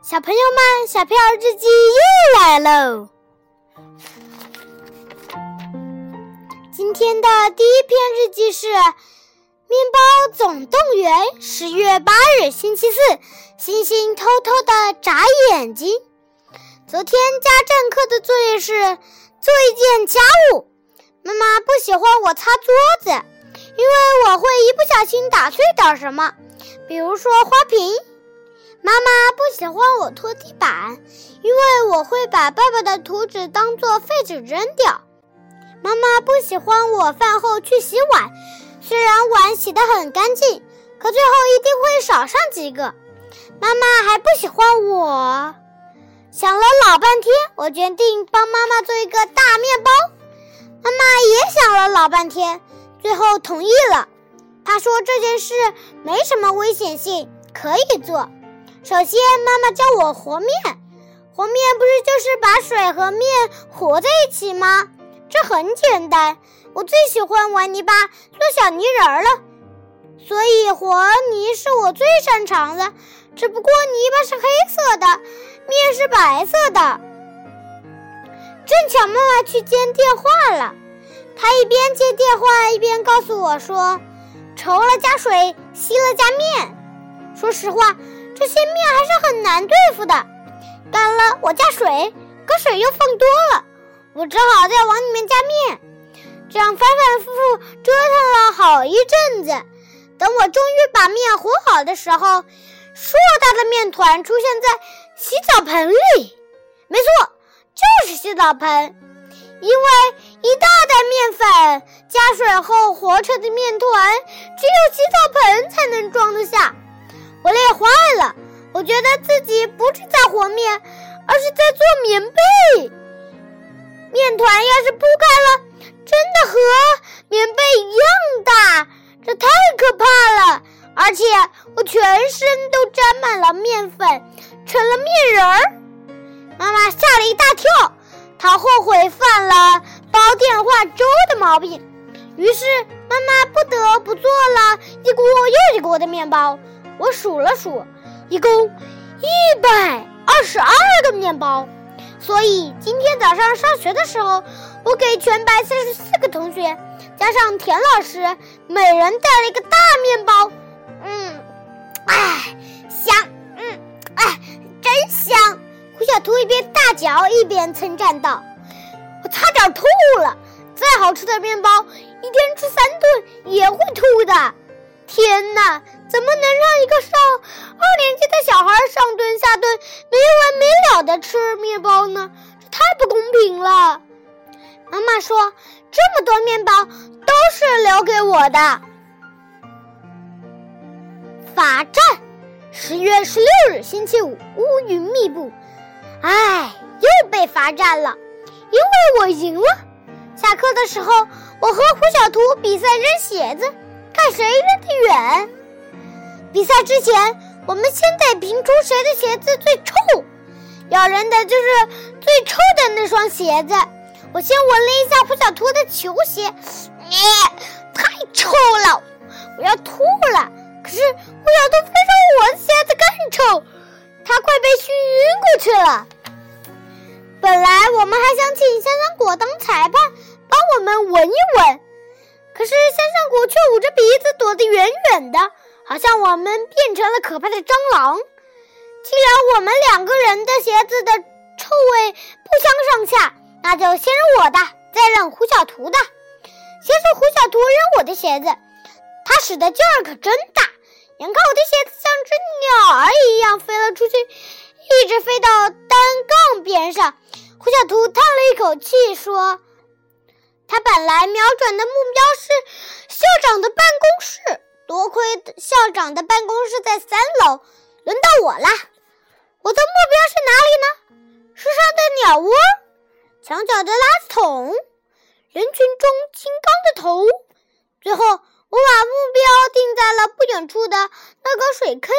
小朋友们，小票日记又来喽！今天的第一篇日记是《面包总动员》。十月八日，星期四，星星偷偷的眨眼睛。昨天家政课的作业是做一件家务。妈妈不喜欢我擦桌子，因为我会一不小心打碎点什么，比如说花瓶。妈妈不喜欢我拖地板，因为我会把爸爸的图纸当做废纸扔掉。妈妈不喜欢我饭后去洗碗，虽然碗洗得很干净，可最后一定会少上几个。妈妈还不喜欢我。想了老半天，我决定帮妈妈做一个大面包。妈妈也想了老半天，最后同意了。她说这件事没什么危险性，可以做。首先，妈妈教我和面。和面不是就是把水和面和在一起吗？这很简单。我最喜欢玩泥巴做小泥人了，所以和泥是我最擅长的。只不过泥巴是黑色的，面是白色的。正巧妈妈去接电话了，她一边接电话一边告诉我说：“稠了加水，稀了加面。”说实话。这些面还是很难对付的，干了我加水，可水又放多了，我只好再往里面加面，这样反反复复折腾了好一阵子。等我终于把面和好的时候，硕大的面团出现在洗澡盆里。没错，就是洗澡盆，因为一大袋面粉加水后和成的面团，只有洗澡盆才能装得下。我累坏了，我觉得自己不是在和面，而是在做棉被。面团要是铺开了，真的和棉被一样大，这太可怕了！而且我全身都沾满了面粉，成了面人儿。妈妈吓了一大跳，她后悔犯了煲电话粥的毛病，于是妈妈不得不做了一锅又一锅的面包。我数了数，一共一百二十二个面包。所以今天早上上学的时候，我给全班三十四个同学，加上田老师，每人带了一个大面包。嗯，哎，香，嗯，哎，真香！胡小图一边大嚼一边称赞道：“我差点吐了！再好吃的面包，一天吃三顿也会吐的。天哪！”怎么能让一个上二年级的小孩上顿下顿没完没了的吃面包呢？这太不公平了！妈妈说，这么多面包都是留给我的。罚站，十月十六日星期五，乌云密布。唉，又被罚站了，因为我赢了。下课的时候，我和胡小图比赛扔鞋子，看谁扔得远。比赛之前，我们先得评出谁的鞋子最臭，咬人的就是最臭的那双鞋子。我先闻了一下胡小图的球鞋，太臭了，我要吐了。可是胡小图非说我的鞋子更臭，他快被熏晕过去了。本来我们还想请香香果当裁判，帮我们闻一闻，可是香香果却捂着鼻子躲得远远的。好像我们变成了可怕的蟑螂。既然我们两个人的鞋子的臭味不相上下，那就先扔我的，再扔胡小图的。先是胡小图扔我的鞋子，他使的劲儿可真大，眼看我的鞋子像只鸟儿一样飞了出去，一直飞到单杠边上。胡小图叹了一口气说：“他本来瞄准的目标是校长的办公室。”多亏校长的办公室在三楼，轮到我啦！我的目标是哪里呢？树上的鸟窝，墙角的垃圾桶，人群中金刚的头。最后，我把目标定在了不远处的那个水坑。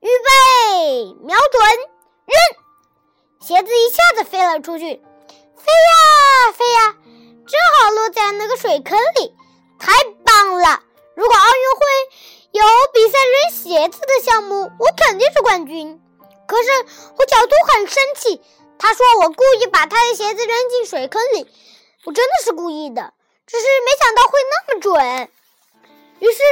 预备，瞄准，扔！鞋子一下子飞了出去，飞呀飞呀，正好落在那个水坑里。太棒了！如果奥运会有比赛扔鞋子的项目，我肯定是冠军。可是胡小图很生气，他说：“我故意把他的鞋子扔进水坑里，我真的是故意的，只是没想到会那么准。”于是，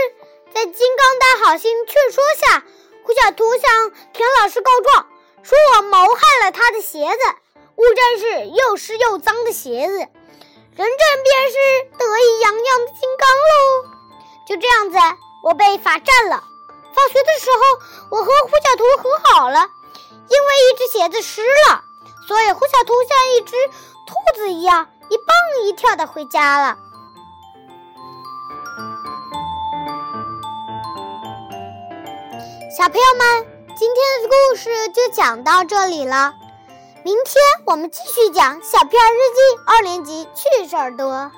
在金刚的好心劝说下，胡小图向田老师告状，说我谋害了他的鞋子，误认是又湿又脏的鞋子，人证便是得意洋洋的金刚喽。就这样子，我被罚站了。放学的时候，我和胡小图和好了。因为一只鞋子湿了，所以胡小图像一只兔子一样一蹦一跳的回家了。小朋友们，今天的故事就讲到这里了。明天我们继续讲《小片日记》二年级是耳朵。